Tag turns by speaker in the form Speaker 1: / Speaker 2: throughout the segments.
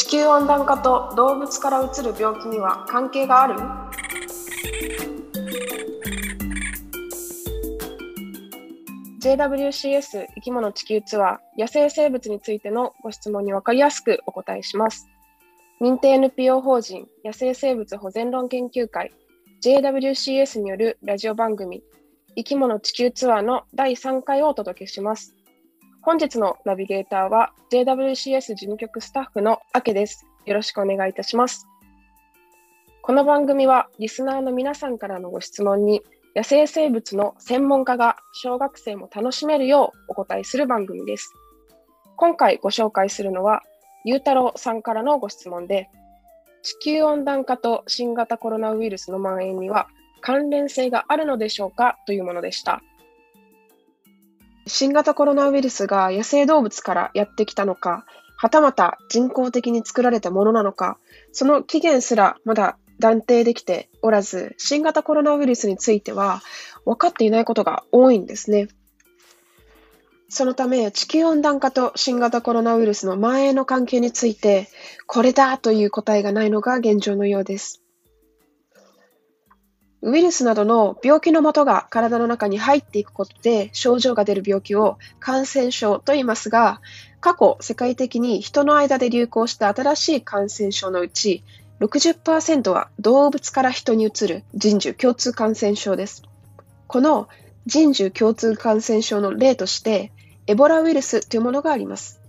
Speaker 1: 地球温暖化と動物からうつる病気には関係がある？JWCS 生き物地球ツアー野生生物についてのご質問に分かりやすくお答えします。認定 NPO 法人野生生物保全論研究会 JWCS によるラジオ番組生き物地球ツアーの第3回をお届けします。本日のナビゲーターは JWCS 事務局スタッフのアケです。よろしくお願いいたします。この番組はリスナーの皆さんからのご質問に野生生物の専門家が小学生も楽しめるようお答えする番組です。今回ご紹介するのは、ゆうたろうさんからのご質問で、地球温暖化と新型コロナウイルスの蔓延には関連性があるのでしょうかというものでした。新型コロナウイルスが野生動物からやってきたのか、はたまた人工的に作られたものなのか、その起源すらまだ断定できておらず、新型コロナウイルスについては分かっていないことが多いんですね。そのため、地球温暖化と新型コロナウイルスの蔓延の関係について、これだという答えがないのが現状のようです。ウイルスなどの病気のもとが体の中に入っていくことで症状が出る病気を感染症と言いますが、過去世界的に人の間で流行した新しい感染症のうち60%は動物から人に移る人獣共通感染症です。この人獣共通感染症の例として、エボラウイルスというものがあります。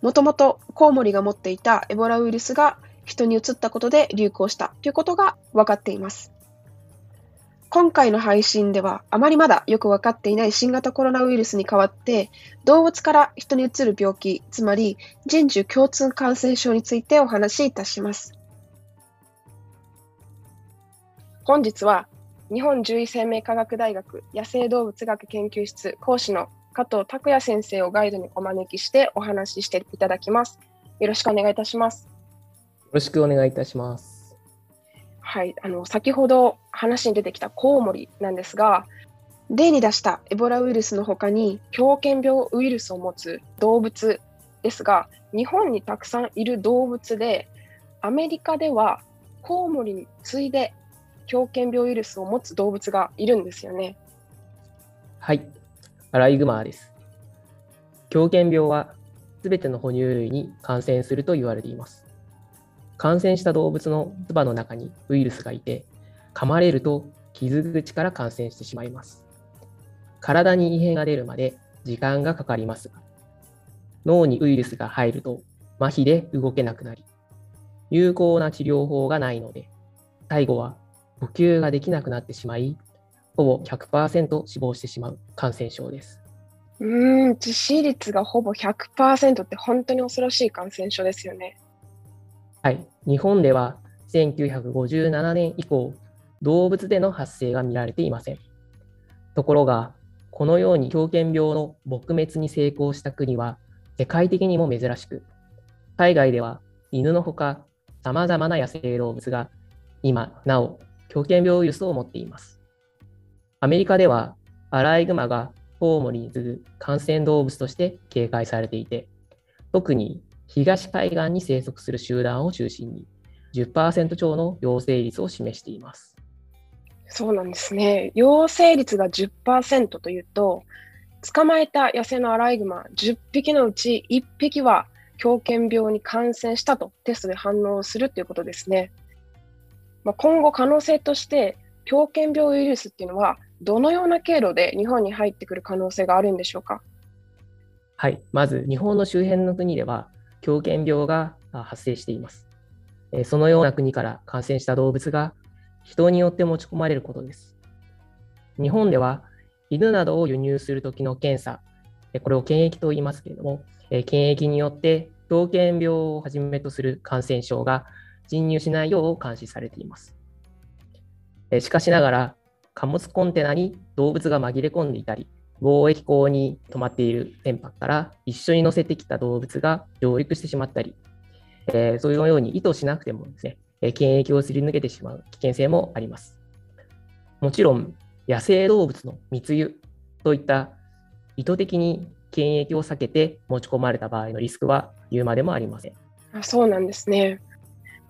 Speaker 1: もともとコウモリが持っていたエボラウイルスが人に移ったことで流行したということが分かっています。今回の配信ではあまりまだよく分かっていない新型コロナウイルスに代わって動物から人に移る病気、つまり人獣共通感染症についてお話しいたします。本日は日本獣医生命科学大学野生動物学研究室講師の加藤拓也先生をガイドにお招きしてお話ししていただきます。よろしくお願いいたします。
Speaker 2: よろしくお願いいたします。
Speaker 1: はい、あの先ほど話に出てきたコウモリなんですが、例に出したエボラウイルスの他に狂犬病ウイルスを持つ動物ですが、日本にたくさんいる動物で、アメリカではコウモリに次いで狂犬病ウイルスを持つ動物がいるんですよね。
Speaker 2: はい、アライグマです。狂犬病はすべての哺乳類に感染すると言われています。感染した動物の唾の中にウイルスがいて、噛まれると傷口から感染してしまいます。体に異変が出るまで時間がかかりますが、脳にウイルスが入ると麻痺で動けなくなり、有効な治療法がないので、最後は呼吸ができなくなってしまい、ほぼ100%死亡してしまう感染症です。
Speaker 1: うん、致死率がほぼ100%って本当に恐ろしい感染症ですよね。
Speaker 2: はい、日本では1957年以降、動物での発生が見られていません。ところが、このように狂犬病の撲滅に成功した国は世界的にも珍しく、海外では犬のほか様々な野生動物が今なお狂犬病ウイルスを持っています。アメリカではアライグマがコウモリに次ぐ感染動物として警戒されていて、特に東海岸に生息する集団を中心に10%超の陽性率を示しています。
Speaker 1: そうなんですね。陽性率が10%というと、捕まえた野生のアライグマ10匹のうち1匹は狂犬病に感染したとテストで反応するということですね。まあ、今後可能性として、狂犬病ウイルスっていうのは、どのような経路で日本に入ってくる可能性があるんでしょうか？
Speaker 2: はい、まず日本の周辺の国では、狂犬病が発生しています。そのような国から感染した動物が人によって持ち込まれることです。日本では犬などを輸入するときの検査、これを検疫と言いますけれども、検疫によって狂犬病をはじめとする感染症が侵入しないよう監視されています。しかしながら、貨物コンテナに動物が紛れ込んでいたり、貿易港に止まっている船舶から一緒に乗せてきた動物が上陸してしまったり、えー、そういうように意図しなくてもですね、検疫をすり抜けてしまう危険性もあります。もちろん、野生動物の密輸といった意図的に検疫を避けて持ち込まれた場合のリスクは言うまでもありません。
Speaker 1: あそうなんですね。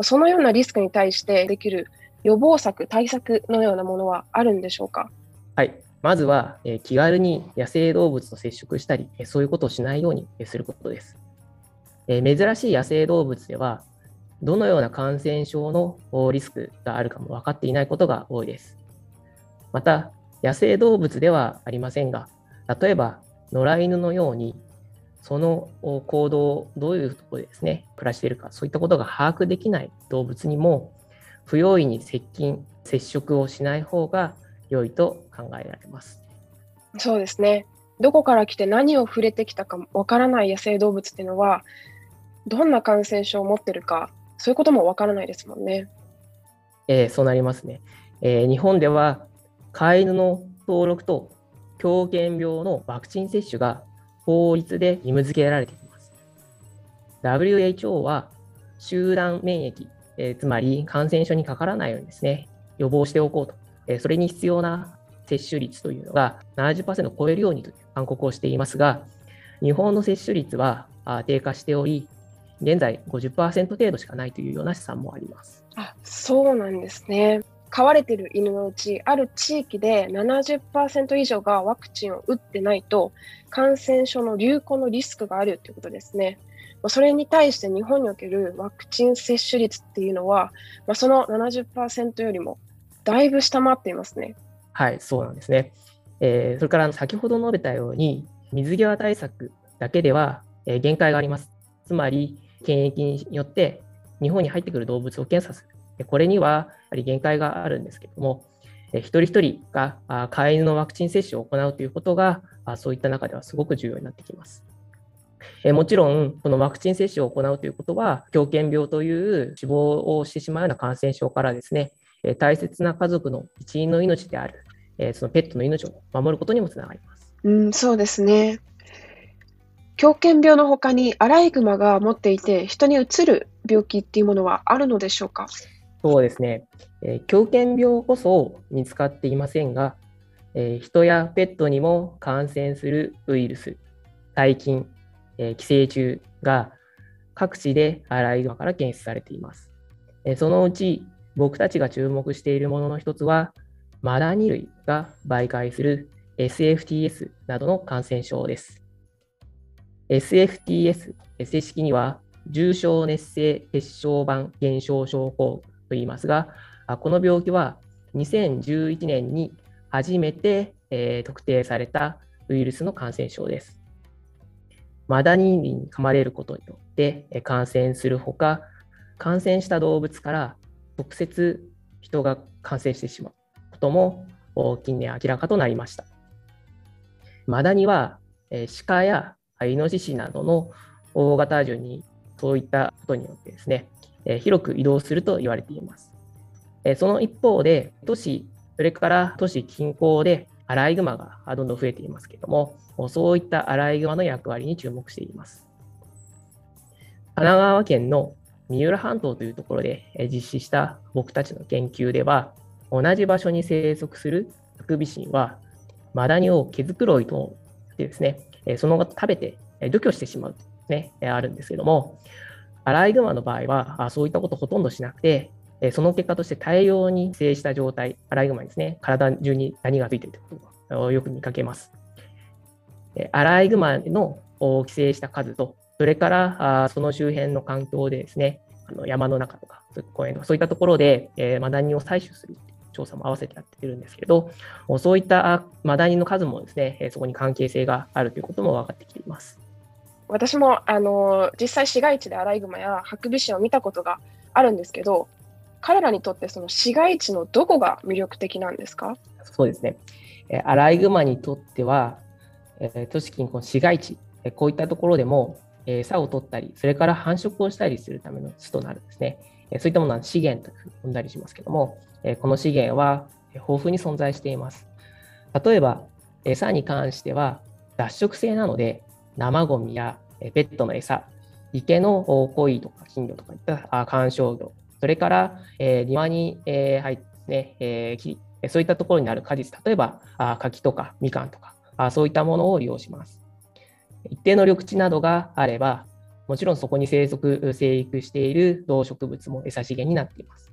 Speaker 1: そのようなリスクに対してできる予防策、対策のようなものはあるんでしょうか？
Speaker 2: はい。まずは、え気軽に野生動物と接触したり、えそういうことをしないようにすることです。え珍しい野生動物では、どのような感染症のリスクがあるかも分かっていないことが多いです。また、野生動物ではありませんが、例えば野良犬のように、その行動、どういうところでですね、暮らしているか、そういったことが把握できない動物にも、不用意に接近、接触をしない方が良いと考えられます。
Speaker 1: そうですね。どこから来て何を触れてきたかわからない野生動物っていうのは、どんな感染症を持ってるか、そういうこともわからないですもんね。
Speaker 2: えー、そうなりますね。えー、日本では飼い犬の登録と狂犬病のワクチン接種が法律で義務付けられています。WHO は集団免疫、えー、つまり感染症にかからないようにですね、予防しておこうと、え、それに必要な接種率というのが70%を超えるようにという勧告をしていますが、日本の接種率は低下しており、現在50%程度しかないというような試算もあります。
Speaker 1: あそうなんですね。飼われている犬のうち、ある地域で70%以上がワクチンを打ってないと、感染症の流行のリスクがあるということですね。それに対して日本におけるワクチン接種率っていうのは、ま、その70%よりもだいぶ下回っていますね。
Speaker 2: はい、そうなんですね。えー、それから先ほど述べたように、水際対策だけでは、え、限界があります。つまり、検疫によって日本に入ってくる動物を検査する。これにはやはり限界があるんですけれども、一人一人が飼い犬のワクチン接種を行うということが、そういった中ではすごく重要になってきます。もちろん、このワクチン接種を行うということは、狂犬病という死亡をしてしまうような感染症からですね、大切な家族の一員の命である、そのペットの命を守ることにもつながります。
Speaker 1: うん、そうですね。狂犬病の他にアライグマが持っていて人にうつる病気っていうものはあるのでしょうか？
Speaker 2: そうですね、えー、狂犬病こそ見つかっていませんが、えー、人やペットにも感染するウイルス、細菌、えー、寄生虫が各地でアライグマから検出されています。えー、そのうち僕たちが注目しているものの一つは、マダニ類が媒介する SFTS などの感染症です。SFTS、正式には重症熱性血小板減少症候群と言いますが、この病気は2011年に初めて、え、特定されたウイルスの感染症です。マダニに噛まれることによって感染するほか、感染した動物から直接人が感染してしまうことも近年明らかとなりました。マダニは鹿やイノシシなどの大型獣にそういったことによってですね、広く移動すると言われています。その一方で、都市、それから都市近郊でアライグマがどんどん増えていますけども、そういったアライグマの役割に注目しています。神奈川県の三浦半島というところで実施した僕たちの研究では、同じ場所に生息するハクビシンは、マダニを毛づくろいとでですね、その後食べて除去してしまう、ね、あるんですけども、アライグマの場合は、そういったことほとんどしなくて、その結果として大量に寄生した状態、アライグマにですね、体中にダニがついているということをよく見かけます。アライグマの寄生した数と、それからその周辺の環境でですね、あの山の中とか、公園とか、そういったところで、マダニを採取する調査も合わせてやってるんですけど、そういったマダニの数もですね、そこに関係性があるということも分かってきています。
Speaker 1: 私もあの実際市街地でアライグマやハクビシンを見たことがあるんですけど、彼らにとってその市街地のどこが魅力的なんですか？
Speaker 2: そうですね。アライグマにとっては、都市近郊市街地、こういったところでも餌を取ったり、それから繁殖をしたりするための巣となるんですね。そういったものは資源と呼んだりしますけども、この資源は豊富に存在しています。例えば、餌に関しては脱食性なので、生ゴミやペットの餌、池の鯉とか金魚とかいった観賞魚、それから、庭に、入ってね、そういったところにある果実、例えば柿とかみかんとか、そういったものを利用します。一定の緑地などがあれば、もちろんそこに生息、生育している動植物も餌資源になっています。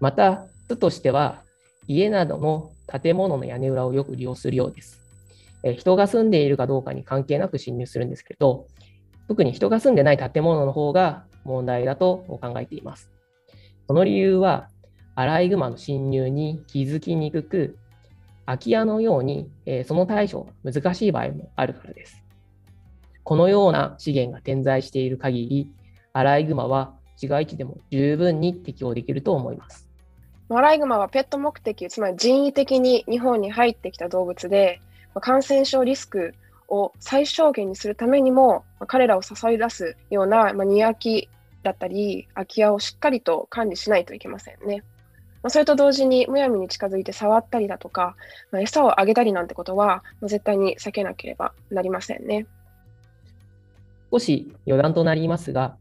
Speaker 2: また、巣としては、家などの建物の屋根裏をよく利用するようです。人が住んでいるかどうかに関係なく侵入するんですけど、特に人が住んでない建物の方が問題だと考えています。その理由は、アライグマの侵入に気づきにくく、空き家のように、その対処が難しい場合もあるからです。このような資源が点在している限り、アライグマは市街地でも十分に適応できると思います。
Speaker 1: アライグマはペット目的、つまり人為的に日本に入ってきた動物で、感染症リスクを最小限にするためにも、彼らを支え出すような、まあ、庭木だったり、空き家をしっかりと管理しないといけませんね。ま、それと同時に、むやみに近づいて触ったりだとか、ま、餌をあげたりなんてことは、ま、絶対に避けなければなりませんね。
Speaker 2: 少し余談となりますが、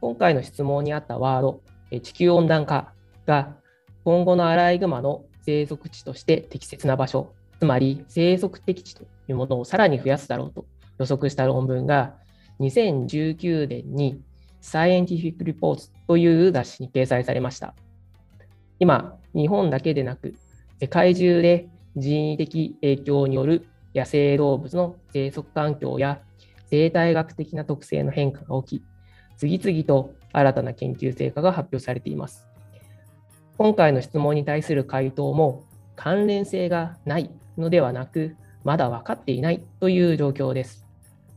Speaker 2: 今回の質問にあったワード、地球温暖化が今後のアライグマの生息地として適切な場所つまり生息適地というものをさらに増やすだろうと予測した論文が2019年に Scientific Reports という雑誌に掲載されました。今、日本だけでなく世界中で人為的影響による野生動物の生息環境や生態学的な特性の変化が起き、次々と新たな研究成果が発表されています。今回の質問に対する回答も関連性がないのではなく、まだ分かっていないという状況です。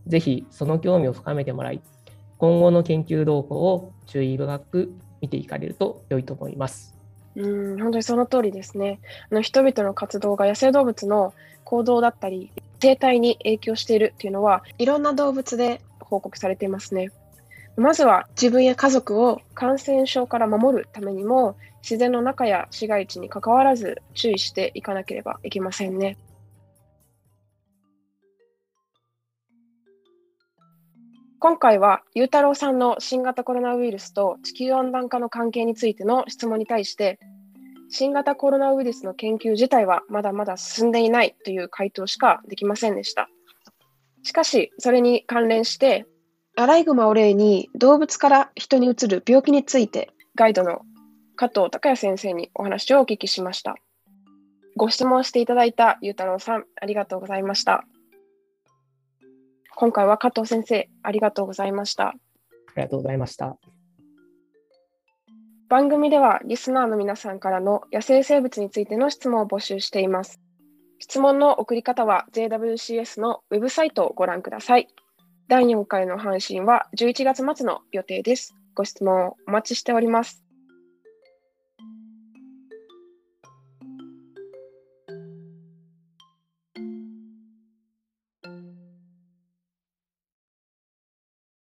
Speaker 2: ぜひその興味を深めてもらい、今後の研究動向を注意深く見ていかれると良いと思います。
Speaker 1: うん本当にその通りですねあの。人々の活動が野生動物の行動だったり、生態に影響しているっていうのは、いろんな動物で報告されていますね。まずは自分や家族を感染症から守るためにも、自然の中や市街地に関わらず注意していかなければいけませんね。今回は、ゆうたろうさんの新型コロナウイルスと地球温暖化の関係についての質問に対して、新型コロナウイルスの研究自体はまだまだ進んでいないという回答しかできませんでした。しかし、それに関連して、アライグマを例に動物から人にうつる病気についてガイドの加藤隆也先生にお話をお聞きしました。ご質問していただいたゆうたろうさん、ありがとうございました。今回は加藤先生、ありがとうございました。あ
Speaker 2: りがとうございました。
Speaker 1: 番組ではリスナーの皆さんからの野生生物についての質問を募集しています。質問の送り方は JWCS のウェブサイトをご覧ください。第4回の配信は11月末の予定です。ご質問お待ちしております。